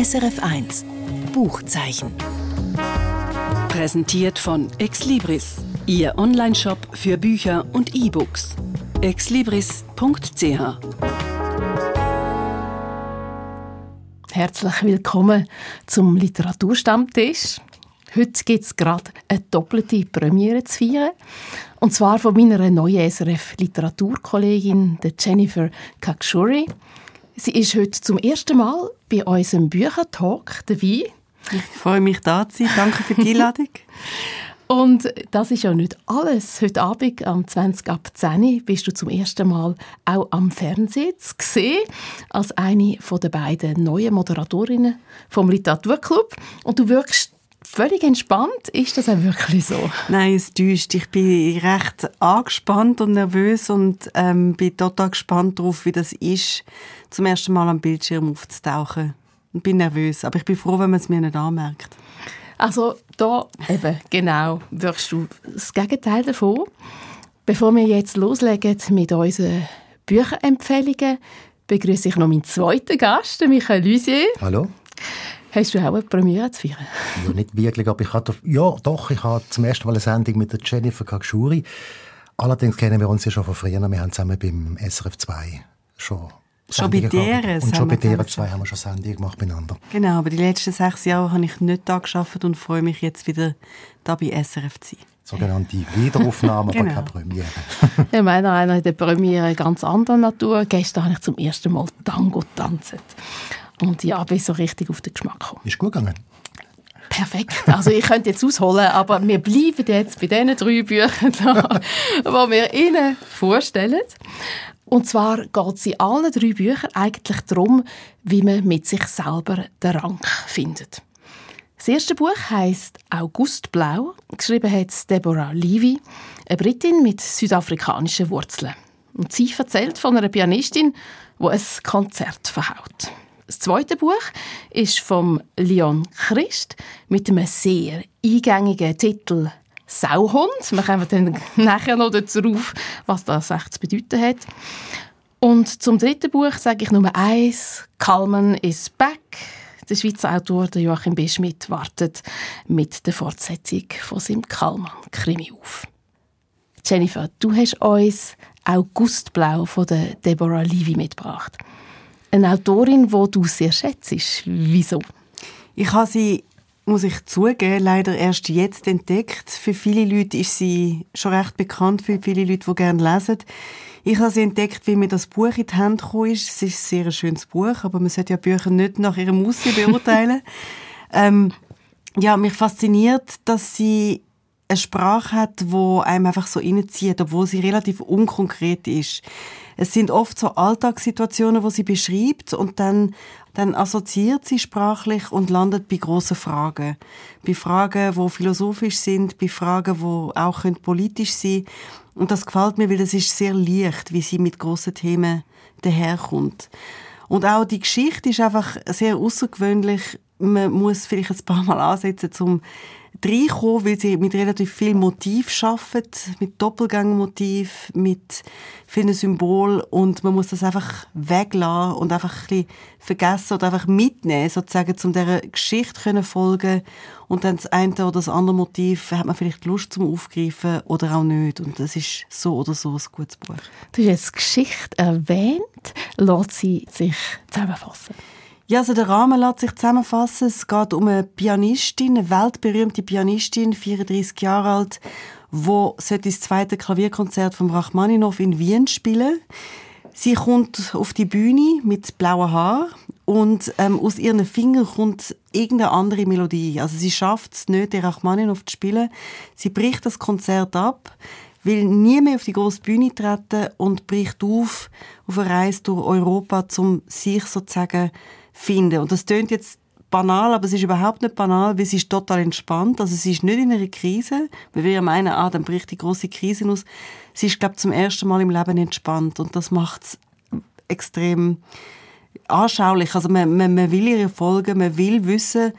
SRF1 Buchzeichen. Präsentiert von Exlibris, Ihr Onlineshop für Bücher und E-Books. exlibris.ch Herzlich willkommen zum Literaturstammtisch. Heute gibt es gerade eine doppelte Premiere zu feiern. Und zwar von meiner neuen SRF-Literaturkollegin, Jennifer Kakshuri. Sie ist heute zum ersten Mal bei unserem Büchertalk dabei. Ich freue mich, da zu sein. Danke für die Einladung. Und das ist ja nicht alles. Heute Abend am 20 ab 10 bist du zum ersten Mal auch am Fernsehen zu sehen, als eine der beiden neuen Moderatorinnen vom Literaturclub. Und du wirkst völlig entspannt. Ist das auch wirklich so? Nein, es täuscht. Ich bin recht angespannt und nervös und ähm, bin total gespannt darauf, wie das ist, zum ersten Mal am Bildschirm aufzutauchen. Ich bin nervös, aber ich bin froh, wenn man es mir nicht anmerkt. Also da eben, genau, wirkst du das Gegenteil davon. Bevor wir jetzt loslegen mit unseren Bücherempfehlungen, begrüße ich noch meinen zweiten Gast, Michael Lusier. Hallo. Hast du auch eine Premiere zu feiern? Ja, nicht wirklich, aber ich hatte, ja, doch, ich habe zum ersten Mal eine Sendung mit der Jennifer Kakshuri. Allerdings kennen wir uns ja schon von früher. Wir haben zusammen beim SRF 2 schon Schon bei deren Und schon bei deren zwei haben wir schon Sendungen gemacht beieinander. Genau, aber die letzten sechs Jahre habe ich nicht da geschafft und freue mich jetzt wieder da bei SRF zu sein. Sogenannte Wiederaufnahme, genau. aber keine Premiere. ja, meiner einer in der Premiere ganz anderer Natur. Gestern habe ich zum ersten Mal Tango tanzen. Und ja, bin so richtig auf den Geschmack gekommen. Ist gut gegangen? Perfekt. Also ich könnte jetzt ausholen, aber wir bleiben jetzt bei diesen drei Büchern, die wir Ihnen vorstellen. Und zwar geht es in allen drei Büchern eigentlich darum, wie man mit sich selber den Rang findet. Das erste Buch heißt Augustblau. Geschrieben hat Deborah Levy, eine Britin mit südafrikanischen Wurzeln. Und sie erzählt von einer Pianistin, die ein Konzert verhaut. Das zweite Buch ist von Leon Christ mit einem sehr eingängigen Titel Sauhund. Wir kommen dann nachher noch darauf, was das echt zu bedeuten hat. Und zum dritten Buch sage ich nur eins: Kalman is back. Der Schweizer Autor Joachim B. Schmidt wartet mit der Fortsetzung von seinem Kalman-Krimi auf. Jennifer, du hast uns Augustblau von Deborah Levy mitgebracht. Eine Autorin, die du sehr schätzt. Wieso? Ich habe sie muss ich zugeben, leider erst jetzt entdeckt. Für viele Leute ist sie schon recht bekannt, für viele Leute, die gerne lesen. Ich habe sie entdeckt, wie mir das Buch in die Hände gekommen ist. Es ist ein sehr schönes Buch, aber man sollte ja Bücher nicht nach ihrem Aussehen beurteilen. ähm, ja, mich fasziniert, dass sie eine Sprache hat, wo einem einfach so reinzieht, obwohl sie relativ unkonkret ist. Es sind oft so Alltagssituationen, wo sie beschreibt und dann dann assoziiert sie sprachlich und landet bei großen Fragen. Bei Fragen, wo philosophisch sind, bei Fragen, wo auch politisch sein Und das gefällt mir, weil das ist sehr leicht, wie sie mit großen Themen daherkommt. Und auch die Geschichte ist einfach sehr außergewöhnlich. Man muss vielleicht ein paar Mal ansetzen, um reinkommen, weil sie mit relativ viel Motiv arbeitet, mit Doppelgangmotiv, mit vielen Symbolen. Und man muss das einfach weglassen und einfach ein bisschen vergessen oder einfach mitnehmen, sozusagen, um dieser Geschichte können folgen. Und dann das eine oder das andere Motiv hat man vielleicht Lust zum Aufgreifen oder auch nicht. Und das ist so oder so ein gutes Buch. Du hast jetzt Geschichte erwähnt, lässt sie sich zusammenfassen? Ja, also der Rahmen lässt sich zusammenfassen. Es geht um eine Pianistin, eine weltberühmte Pianistin, 34 Jahre alt, wo das zweite Klavierkonzert von Rachmaninow in Wien spielen. Sie kommt auf die Bühne mit blauen Haaren und ähm, aus ihren Fingern kommt irgendeine andere Melodie. Also sie schafft es nicht, den Rachmaninow zu spielen. Sie bricht das Konzert ab, will nie mehr auf die große Bühne treten und bricht auf auf eine Reise durch Europa, um sich sozusagen finden. Und das klingt jetzt banal, aber es ist überhaupt nicht banal, weil sie ist total entspannt. Also sie ist nicht in einer Krise. weil Wir meinen, ah, dann bricht die große Krise aus. Sie ist, glaube zum ersten Mal im Leben entspannt und das macht es extrem anschaulich. Also man, man, man will ihr folgen, man will wissen,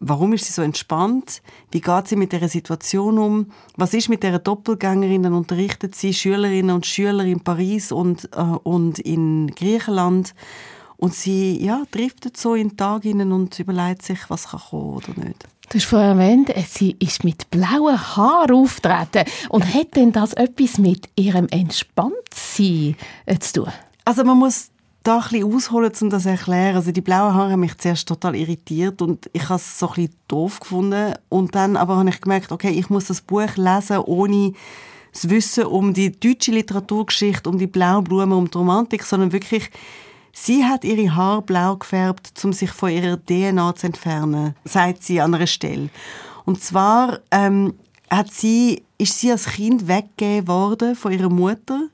warum ist sie so entspannt? Wie geht sie mit der Situation um? Was ist mit der Doppelgängerin? Dann unterrichtet sie Schülerinnen und Schüler in Paris und, äh, und in Griechenland Und sie ja, driftet so in den Tag hinein und überlegt sich, was kann kommen oder nicht. Du hast vorher erwähnt, sie ist mit blauen Haaren auftreten. Und hat denn das etwas mit ihrem Entspanntsein äh, zu tun? Also man muss da ein bisschen ausholen, um das zu erklären. Also die blauen Haare haben mich zuerst total irritiert und ich habe es so ein bisschen doof gefunden. Und dann aber habe ich gemerkt, okay, ich muss das Buch lesen, ohne das Wissen um die deutsche Literaturgeschichte, um die Blaublumen, um die Romantik, sondern wirklich Sie hat ihre Haare blau gefärbt, um sich von ihrer DNA zu entfernen, sagt sie an einer Stelle. Und zwar ähm, hat sie, ist sie als Kind weggegeben worden von ihrer Mutter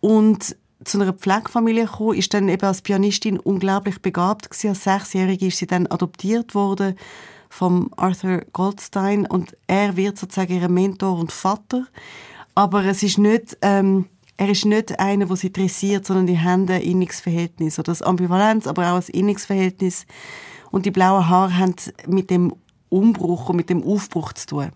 und zu einer Pflegefamilie gekommen, ist dann eben als Pianistin unglaublich begabt gewesen. Als Sechsjährige ist sie dann adoptiert worden vom Arthur Goldstein und er wird sozusagen ihr Mentor und Vater. Aber es ist nicht ähm, er ist nicht einer, der sie interessiert, sondern die haben ein inniges Verhältnis. Oder das Ambivalenz, aber auch ein inniges Verhältnis. Und die blauen Haare haben mit dem Umbruch und mit dem Aufbruch zu tun.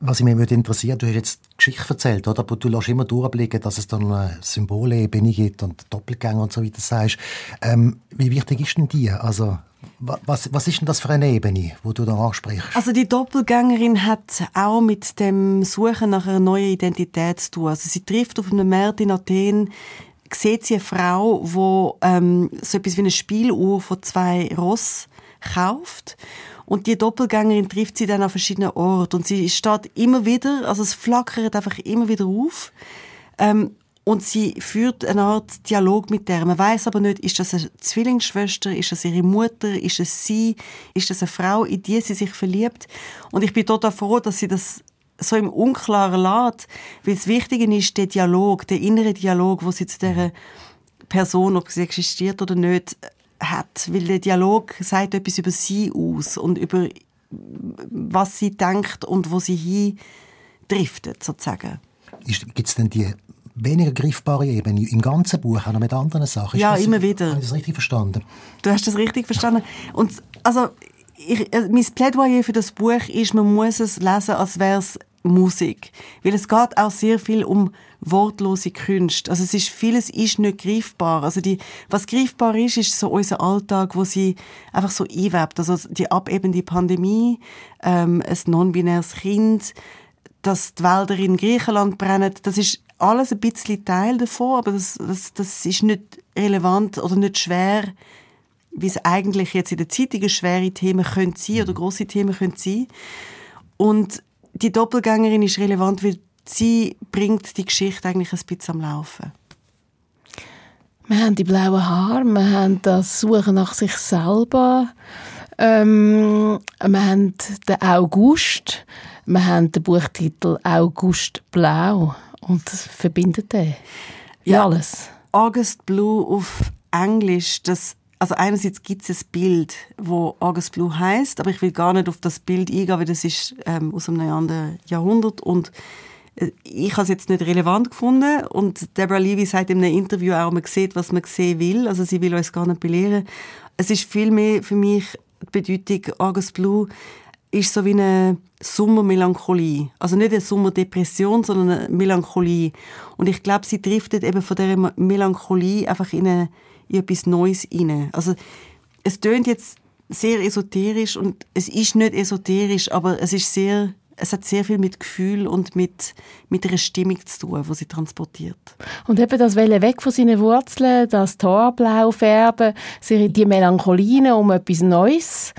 Was mich würde interessieren, du hast jetzt Geschichte erzählt, oder? aber du lässt immer durchblicken, dass es dann eine Symbolebene gibt und Doppelgänge und so weiter sagst. Ähm, wie wichtig ist denn die? Also was, was ist denn das für eine Ebene, wo du da ansprichst? Also die Doppelgängerin hat auch mit dem Suchen nach einer neuen Identität zu tun. Also sie trifft auf einem Markt in Athen, sieht sie eine Frau, die ähm, so etwas wie eine Spieluhr von zwei Ross kauft. Und die Doppelgängerin trifft sie dann an verschiedenen Orten. Und sie steht immer wieder, also es flackert einfach immer wieder auf. Ähm, und sie führt eine Art Dialog mit der. Man weiß aber nicht, ist das eine Zwillingsschwester, ist das ihre Mutter, ist es sie, ist das eine Frau, in die sie sich verliebt. Und ich bin total froh, dass sie das so im Unklaren lässt, weil das Wichtige ist der Dialog, der innere Dialog, wo sie zu dieser Person, ob sie existiert oder nicht, hat. Weil der Dialog sagt etwas über sie aus und über was sie denkt und wo sie hin driftet, sozusagen. Gibt es denn die weniger griffbare Ebene im ganzen Buch, auch noch mit anderen Sachen. Ja, immer wieder. Habe ich das richtig verstanden? Du hast das richtig verstanden. Und also, ich, äh, mein Plädoyer für das Buch ist, man muss es lesen, als wäre es Musik. Weil es geht auch sehr viel um wortlose Kunst. Also es ist, vieles ist nicht greifbar. Also die, was greifbar ist, ist so unser Alltag, wo sie einfach so einwebt. Also die abebende Pandemie, ähm, ein non-binäres Kind, dass die Wälder in Griechenland brennen, das ist alles ein bisschen Teil davon, aber das, das, das ist nicht relevant oder nicht schwer, wie es eigentlich jetzt in der Zeitung schwere Themen können sein oder große Themen können sein. Und die Doppelgängerin ist relevant, weil sie bringt die Geschichte eigentlich ein bisschen am Laufen. Wir haben die blauen Haare, wir haben das Suchen nach sich selber, ähm, wir haben den August, wir haben den Buchtitel August Blau. Und das verbindet den. Ja, alles. August Blue auf Englisch, das also einerseits gibt es ein Bild, wo August Blue heißt, aber ich will gar nicht auf das Bild eingehen, weil das ist ähm, aus einem anderen Jahrhundert und äh, ich habe es jetzt nicht relevant gefunden und Deborah Levy sagt in einem Interview auch, man sieht, was man sehen will, also sie will uns gar nicht belehren. Es ist vielmehr für mich die Bedeutung August Blue ist so wie eine Sommermelancholie. Also nicht eine Sommerdepression, sondern eine Melancholie. Und ich glaube, sie driftet eben von dieser Melancholie einfach in, eine, in etwas Neues rein. Also es tönt jetzt sehr esoterisch und es ist nicht esoterisch, aber es ist sehr es hat sehr viel mit Gefühl und mit, mit einer Stimmung zu tun, die sie transportiert. Und eben das Welle weg von seinen Wurzeln, das Torblau färben, die Melancholine um etwas Neues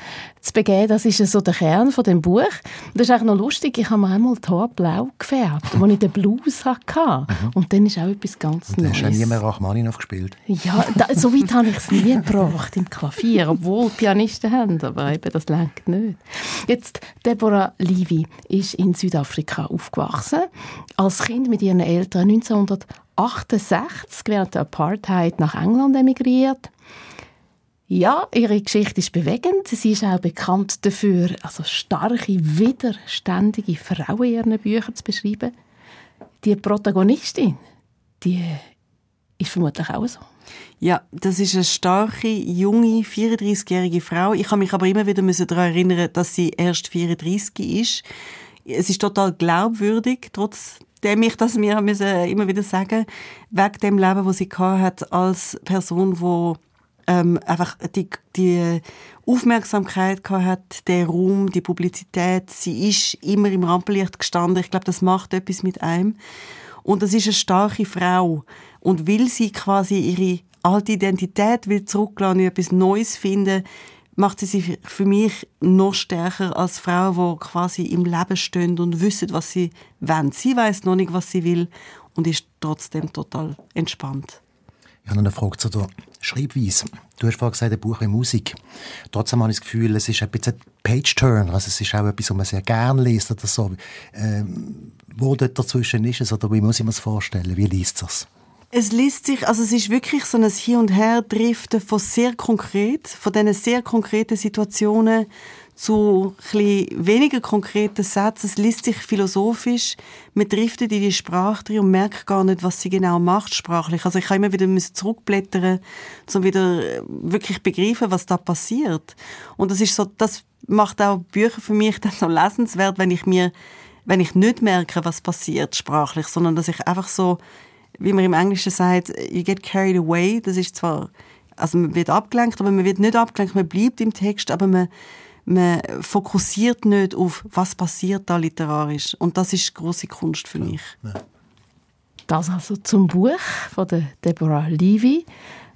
zu begeben, das ist so der Kern von dem Buch. Und das ist eigentlich noch lustig, ich habe mir einmal Torblau gefärbt, als ich den Blues hatte. Mhm. Und dann ist auch etwas ganz und Neues. Hast du nie mehr Rachmaninoff gespielt? Ja, da, so weit habe ich es nie gebracht im Klavier, obwohl Pianisten haben, aber eben das lenkt nicht. Jetzt, Deborah Levy ist in Südafrika aufgewachsen, als Kind mit ihren Eltern 1968 während der Apartheid nach England emigriert. Ja, ihre Geschichte ist bewegend. Sie ist auch bekannt dafür, also starke, widerständige Frauen in ihren Büchern zu beschreiben. Die Protagonistin, die ist vermutlich auch so. Ja, das ist eine starke, junge, 34-jährige Frau. Ich habe mich aber immer wieder daran erinnern, dass sie erst 34 ist. Es ist total glaubwürdig, trotz trotzdem ich das mir immer wieder sagen, wegen dem Leben, wo sie hat als Person, wo ähm, einfach die, die Aufmerksamkeit hat, der Raum, die Publizität. Sie ist immer im Rampenlicht gestanden. Ich glaube, das macht etwas mit einem. Und das ist eine starke Frau. Und will sie quasi ihre alte Identität will zurücklassen und etwas Neues finden, macht sie sich für mich noch stärker als Frau, die quasi im Leben stehen und wissen, was sie wollen. Sie weiß noch nicht, was sie will und ist trotzdem total entspannt. Ich habe eine Frage zu der Schreibweise. Du hast vorhin gesagt, ein Buch wie Musik. Trotzdem habe ich das Gefühl, es ist ein bisschen ein Page-Turn. Also es ist auch etwas, was man sehr gerne liest oder so. Ähm, wo dort dazwischen ist es oder wie muss ich mir das vorstellen? Wie liest es? Es liest sich, also es ist wirklich so ein Hin und Her driften von sehr konkret, von diesen sehr konkreten Situationen zu ein weniger konkreten Sätzen. Es liest sich philosophisch. Man driftet in die Sprache drin und merkt gar nicht, was sie genau macht sprachlich. Also ich kann immer wieder zurückblättern, um wieder wirklich begreifen, was da passiert. Und das ist so, das macht auch Bücher für mich dann so lesenswert, wenn ich mir, wenn ich nicht merke, was passiert sprachlich, sondern dass ich einfach so, wie man im Englischen sagt, you get carried away. Das ist zwar, also man wird abgelenkt, aber man wird nicht abgelenkt, man bleibt im Text, aber man man fokussiert nicht auf, was passiert da literarisch. Und das ist große Kunst für mich. Ja. Das also zum Buch von der Deborah Levy,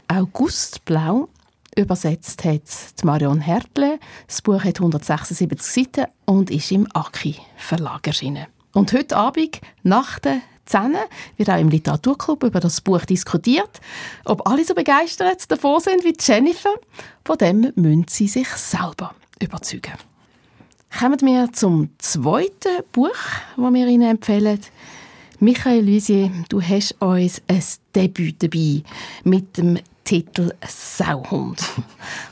Augustblau. Übersetzt hat Marion Hertle. Das Buch hat 176 Seiten und ist im Aki Verlag erschienen. Und heute Abend, nach der 10 wird auch im Literaturclub über das Buch diskutiert. Ob alle so begeistert davon sind wie Jennifer, von dem müssen sie sich selber überzeugen. Kommen wir zum zweiten Buch, das wir Ihnen empfehlen. Michael Lusier, du hast uns ein Debüt dabei mit dem Titel Sauhund.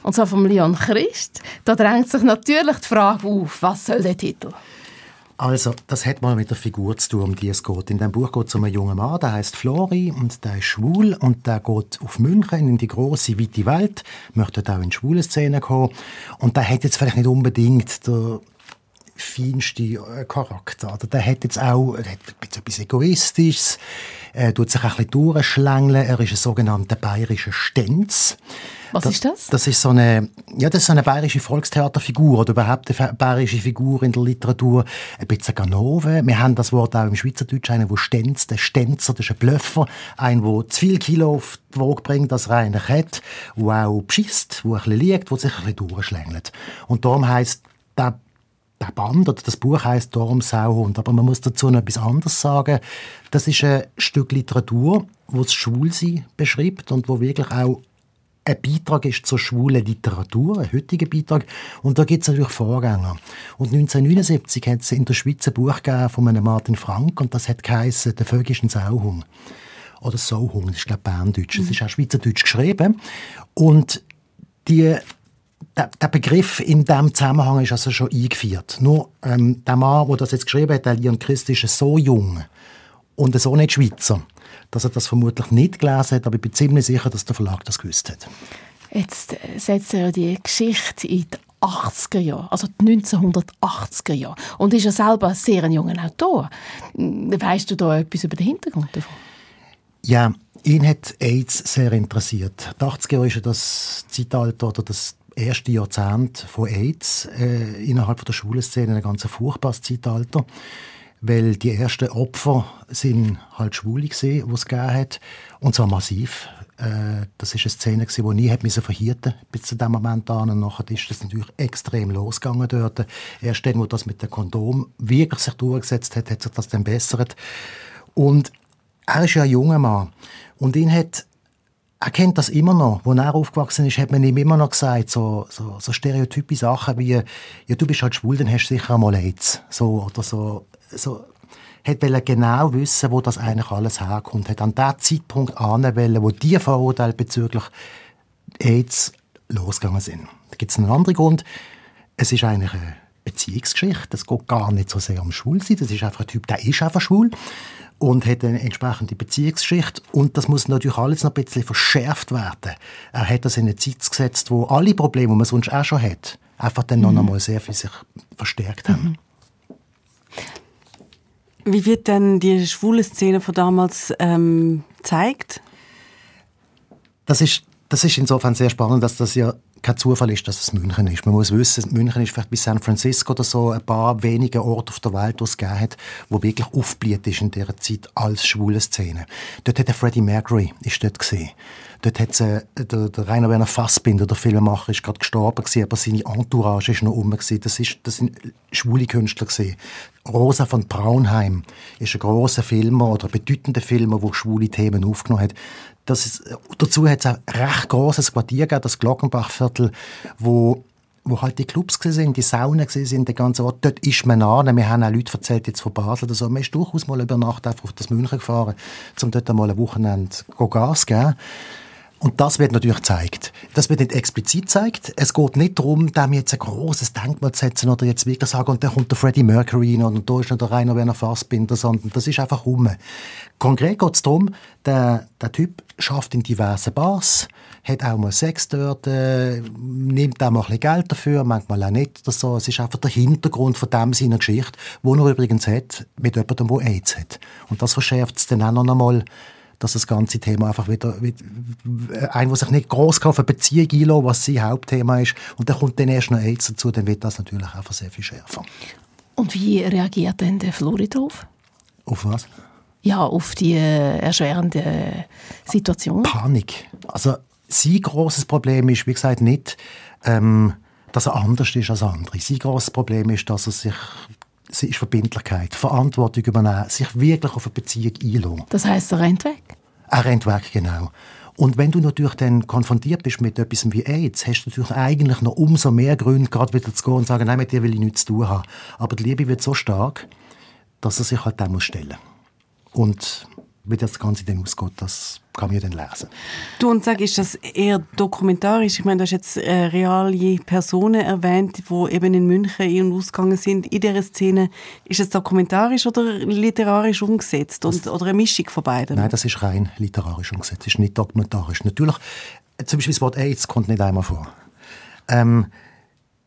Und zwar von Leon Christ. Da drängt sich natürlich die Frage auf, was soll der Titel? Also, das hat mal mit der Figur zu tun, um die es geht. In dem Buch geht es um einen jungen Mann, der heißt Flori und der ist schwul und der geht auf München in die große weite Welt, möchte auch in schwule Szenen kommen und der hat jetzt vielleicht nicht unbedingt der feinste äh, Charakter. Oder der hat jetzt auch hat etwas Egoistisches, er tut sich ein bisschen durchschlängeln, er ist ein sogenannter bayerischer Stenz. Was das, ist das? Das ist so eine, ja, das ist so eine bayerische Volkstheaterfigur oder überhaupt eine bayerische Figur in der Literatur. Ein bisschen Ganove. Wir haben das Wort auch im Schweizerdeutsch, einen, der Stenz, der Stenzer, das ist ein Blöffer, ein, der zu viel Kilo auf die Waage bringt, das reine Kett, der auch beschisst, der ein bisschen liegt, der sich ein bisschen durchschlängelt. Und darum heisst der der Band oder das Buch heißt darum Sauhund, aber man muss dazu noch etwas anderes sagen. Das ist ein Stück Literatur, wo das Schwulsein beschreibt und wo wirklich auch ein Beitrag ist zur schwulen Literatur, ein heutiger Beitrag. Und da gibt es natürlich Vorgänger. Und 1979 hat es in der Schweiz ein Buch gegeben von einem Martin Frank und das hat geheißen «Der vögischen Sauhung». Oder «Sauhung», das ist glaube ich Berndeutsch. Mhm. Das ist auch Schweizerdeutsch geschrieben. Und die der, der, Begriff in diesem Zusammenhang ist also schon eingeführt. Nur ähm, der Mann, der das jetzt geschrieben hat, der Leon Christ, ist so jung und so nicht Schweizer dass er das vermutlich nicht gelesen hat, aber ich bin ziemlich sicher, dass der Verlag das gewusst hat. Jetzt äh, setzt er die Geschichte in die 80er Jahre, also die 1980er Jahre. Und ist ja selber ein sehr junger Autor. Weißt du da etwas über den Hintergrund davon? Ja, ihn hat AIDS sehr interessiert. Die 80er Jahre ist ja das Zeitalter oder das erste Jahrzehnt von AIDS äh, innerhalb der Schwulenszene ein ganz furchtbares Zeitalter weil die ersten Opfer sind halt Schwule gesehen, die es gegeben hat, und zwar massiv. Äh, das ist eine Szene, die nie hätte verhüten bis zu dem Moment an. Und nachher ist das natürlich extrem losgegangen dort. Erst dann, wo das mit dem Kondom wirklich sich durchgesetzt hat, hat sich das dann bessert. Und er ist ja ein junger Mann. Und ihn hat er kennt das immer noch. Als er aufgewachsen ist, hat man ihm immer noch gesagt, so, so, so stereotype Sachen wie, ja, du bist halt schwul, dann hast du sicher einmal AIDS. So, oder so, so, hat genau wissen, wo das eigentlich alles herkommt. Hat an den Zeitpunkt anwählen, wo die Vorurteile bezüglich AIDS losgegangen sind. Da gibt es einen anderen Grund. Es ist eigentlich eine Beziehungsgeschichte. Es geht gar nicht so sehr um Schwulsein. Das ist einfach ein Typ, der ist einfach schwul und hat eine entsprechende Beziehungsgeschichte. Und das muss natürlich alles noch ein bisschen verschärft werden. Er hat das in eine Zeit gesetzt, wo alle Probleme, die man sonst auch schon hat, einfach dann noch mhm. einmal sehr viel sich verstärkt haben. Mhm. Wie wird denn die schwule Szene von damals ähm, gezeigt? Das ist, das ist insofern sehr spannend, dass das ja kein Zufall ist, dass es München ist. Man muss wissen, München ist vielleicht bis San Francisco oder so ein paar wenige Orte auf der Welt, wo es gegeben hat, wo wirklich aufgeblüht ist in dieser Zeit als schwule Szene. Dort hat der Freddie Mercury ist dort gesehen. Dort hat äh, der, der Rainer Werner Fassbinder, der Filmemacher, ist gerade gestorben gewesen, aber seine Entourage ist noch um gewesen. Das ist, das sind schwule Künstler gewesen. Rosa von Braunheim ist ein großer Filmer oder bedeutender Filmer, der schwule Themen aufgenommen hat. Das ist, dazu hat es ein recht großes Quartier gegeben, das Glockenbachviertel, wo wo halt die Clubs sind, die Saunen sind, der ganze Ort. Dort ist man an. Wir haben auch Leute erzählt jetzt von Basel oder. Man ist durchaus mal über Nacht einfach auf das München gefahren, um dort einmal ein Wochenende Gas zu geben. Und das wird natürlich gezeigt. Das wird nicht explizit gezeigt. Es geht nicht darum, dem jetzt ein großes Denkmal zu setzen oder jetzt wirklich sagen, und dann kommt der Freddie Mercury rein und da ist noch der Rainer Werner Fassbinder, sondern das ist einfach rum. Konkret geht es darum, der, der Typ schafft in diversen Bars, hat auch mal Sex dort, äh, nimmt auch mal ein bisschen Geld dafür, manchmal auch nicht oder so. Es ist einfach der Hintergrund von dem seiner Geschichte, wo er übrigens hat, mit jemandem, der AIDS hat. Und das verschärft es dann auch noch einmal dass das ganze Thema einfach wieder, ein, der sich nicht gross auf eine Beziehung einlässt, was sein Hauptthema ist, und dann kommt dann erst noch AIDS dazu, dann wird das natürlich einfach sehr viel schärfer. Und wie reagiert denn der Flori drauf? Auf was? Ja, auf die äh, erschwerende Situation. Panik. Also sein grosses Problem ist, wie gesagt, nicht, ähm, dass er anders ist als andere. Sein grosses Problem ist, dass er sich sie ist Verbindlichkeit, Verantwortung übernehmen, sich wirklich auf eine Beziehung einlassen. Das heisst, er rennt weg? Er rennt weg, genau. Und wenn du natürlich dann konfrontiert bist mit etwas wie AIDS, hast du natürlich eigentlich noch umso mehr Gründe, gerade wieder zu gehen und zu sagen, nein, mit dir will ich nichts zu tun haben. Aber die Liebe wird so stark, dass er sich halt dem muss stellen Und wie das Ganze dann ausgeht, das kann man dann lesen. Du und sag, ist das eher dokumentarisch? Ich meine, du hast jetzt äh, reale Personen erwähnt, die eben in München ein- und ausgegangen sind. In dieser Szene, ist es dokumentarisch oder literarisch umgesetzt? Und, oder eine Mischung von beiden? Nein, das ist rein literarisch umgesetzt. Das ist nicht dokumentarisch. Natürlich, zum Beispiel das Wort AIDS kommt nicht einmal vor. Ähm,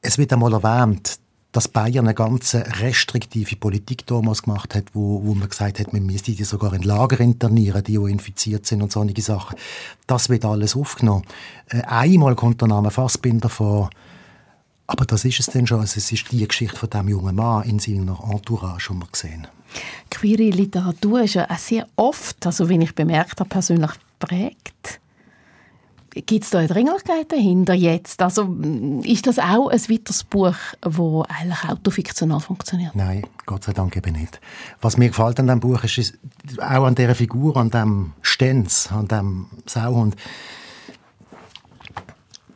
es wird einmal erwähnt, dass Bayern eine ganz restriktive Politik damals gemacht hat, wo, wo man gesagt hat, man müsste die sogar in Lager internieren, die, die infiziert sind und solche Sachen. Das wird alles aufgenommen. Äh, einmal kommt der Name Fassbinder vor, aber das ist es dann schon. Also es ist die Geschichte von dem jungen Mann in seiner Entourage, schon mal gesehen. Queere Literatur ist ja auch sehr oft, also wie ich bemerkt habe, persönlich prägt. Gibt es da eine Dringlichkeit dahinter jetzt? Also ist das auch ein weiteres Buch, das eigentlich autofiktional funktioniert? Nein, Gott sei Dank eben nicht. Was mir gefällt an diesem Buch ist, ist auch an dieser Figur, an dem Stenz, an dem Sauhund.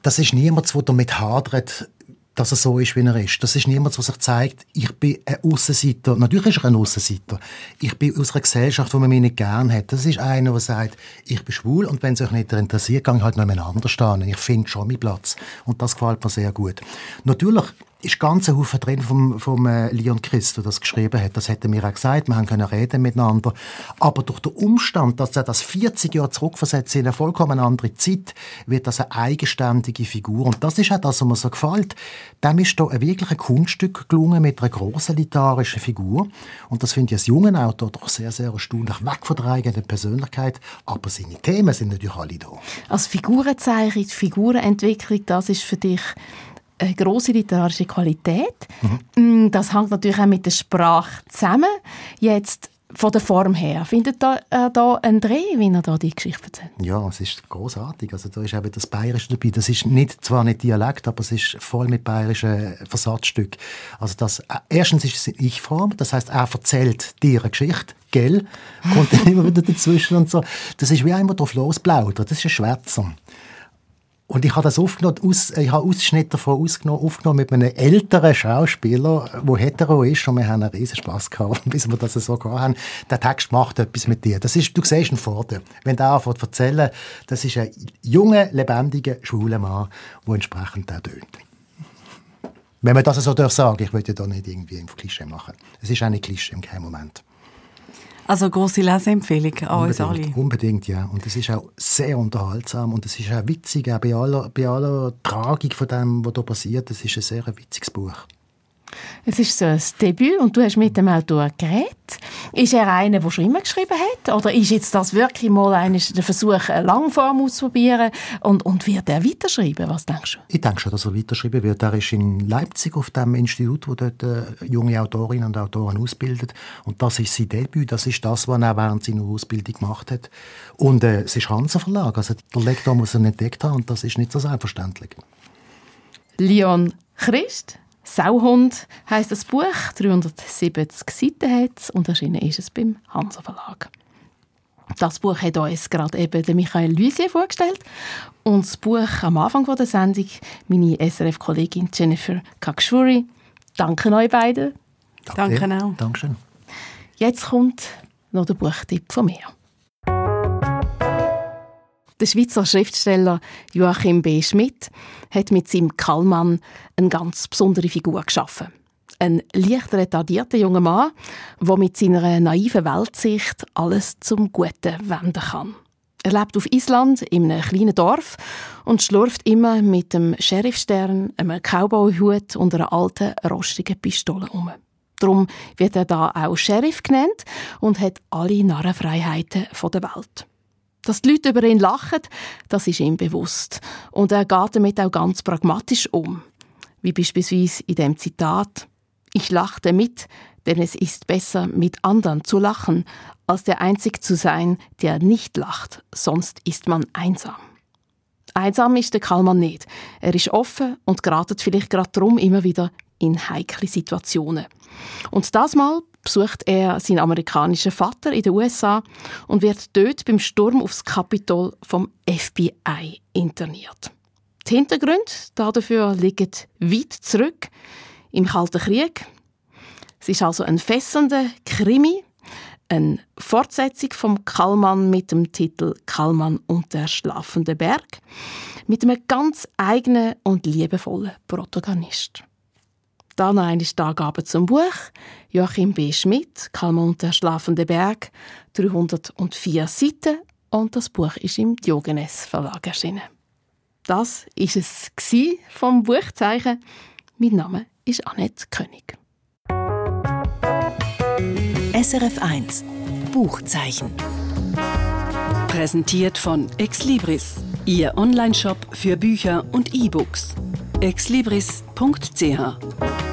Das ist niemand, der damit hadert, dass er so ist, wie er ist. Das ist niemand, der sich zeigt, ich bin ein Aussenseiter. Natürlich ist er ein Aussenseiter. Ich bin aus einer Gesellschaft, die man mich nicht gern hat. Das ist einer, der sagt, ich bin schwul und wenn es euch nicht interessiert, gehe ich halt noch jemand stehen. Ich finde schon meinen Platz. Und das gefällt mir sehr gut. Natürlich ist ganz ein Haufen drin vom, vom äh, Leon Christo, das geschrieben hat. Das hätte mir auch gesagt. Wir haben können reden miteinander. Aber durch den Umstand, dass er das 40 Jahre zurückversetzt in eine vollkommen andere Zeit, wird das eine eigenständige Figur. Und das ist auch das, was mir so gefällt. Dem ist da wirklich ein Kunststück gelungen mit einer grossen literarischen Figur. Und das finde ich als junger Autor doch sehr, sehr erstaunlich. Weg von der eigenen Persönlichkeit. Aber seine Themen sind natürlich alle da. Als Figurenzeichnung, Figurenentwicklung, das ist für dich eine grosse literarische Qualität. Mhm. Das hängt natürlich auch mit der Sprache zusammen. Jetzt von der Form her. Findet da, äh, da einen Dreh, wie er da die Geschichte erzählt? Ja, es ist großartig. Also da ist eben das Bayerische dabei. Das ist nicht, zwar nicht Dialekt, aber es ist voll mit bayerischen Versatzstück. Also das, äh, erstens ist es in Ich-Form, das heißt, er erzählt dir eine Geschichte, gell, kommt dann immer wieder dazwischen und so. Das ist wie einmal drauf losplaudern. Das ist ein Schwätzer. Und ich habe das aufgenommen, aus, ich habe Ausschnitte davon ausgenommen, aufgenommen mit einem älteren Schauspieler, der hetero ist, und wir haben einen riesen Spass gehabt, bis wir das so gehabt haben. Der Text macht etwas mit dir. Das ist, du siehst ihn vor dir. Wenn der anfängt zu erzählen, das ist ein junger, lebendiger, schwuler Mann, der entsprechend auch tönt. Wenn man das so darf sagen, ich möchte ja da nicht irgendwie ein Klischee machen. Es ist nicht Klischee im keinem Moment. Also große Leseempfehlung an uns alle. Unbedingt, ja. Und es ist auch sehr unterhaltsam und es ist auch witzig, auch bei aller, bei aller Tragik von dem, was da passiert. Es ist ein sehr witziges Buch. Es ist so ein Debüt und du hast mit dem Autor geredet. Ist er einer, der schon immer geschrieben hat? Oder ist jetzt das wirklich mal der Versuch, eine Langform auszuprobieren? Und, und wird er weiterschreiben? Was denkst du? Ich denke schon, dass er weiterschreiben wird. Er ist in Leipzig auf dem Institut, wo dort äh, junge Autorinnen und Autoren ausbildet. Und das ist sein Debüt. Das ist das, was er während seiner Ausbildung gemacht hat. Und äh, es ist Hansa Verlag. Also der Lektor muss ihn entdeckt haben und das ist nicht so selbstverständlich. Leon Christ Sauhund heißt das Buch, 370 Seiten hat und erschienen ist es beim Hansa Verlag. Das Buch hat uns gerade eben der Michael Luisier vorgestellt und das Buch am Anfang der Sendung meine SRF-Kollegin Jennifer Kakshuri. Danke euch beiden. Danke, Danke auch. Dankeschön. Jetzt kommt noch der Buchtipp von mir. Der Schweizer Schriftsteller Joachim B. Schmidt hat mit seinem Kallmann eine ganz besondere Figur geschaffen. Ein leicht retardierter junger Mann, der mit seiner naiven Weltsicht alles zum Guten wenden kann. Er lebt auf Island in einem kleinen Dorf und schlurft immer mit einem Sheriffstern, einem Cowboyhut und einer alten, rostigen Pistole um. Darum wird er da auch Sheriff genannt und hat alle Narrenfreiheiten der Welt. Dass die Leute über ihn lachen, das ist ihm bewusst. Und er geht damit auch ganz pragmatisch um. Wie beispielsweise in dem Zitat Ich lachte mit, denn es ist besser, mit anderen zu lachen, als der Einzig zu sein, der nicht lacht, sonst ist man einsam. Einsam ist der Kalman nicht. Er ist offen und geratet vielleicht gerade darum immer wieder in heikle Situationen. Und das Mal besucht er seinen amerikanischen Vater in den USA und wird dort beim Sturm aufs Kapitol vom FBI interniert. Die Hintergründe dafür liegen weit zurück im Kalten Krieg. Es ist also ein fesselnder Krimi, eine Fortsetzung vom Kallmann mit dem Titel Kallmann und der schlafende Berg, mit einem ganz eigenen und liebevollen Protagonist. Dann eine Angabe zum Buch. Joachim B. Schmidt, und der schlafende Berg, 304 Seiten und das Buch ist im Diogenes Verlag erschienen. Das ist es vom Buchzeichen. Mein Name ist Annette König. SRF 1 Buchzeichen. Präsentiert von Exlibris, Ihr Onlineshop für Bücher und E-Books. exlibris.ch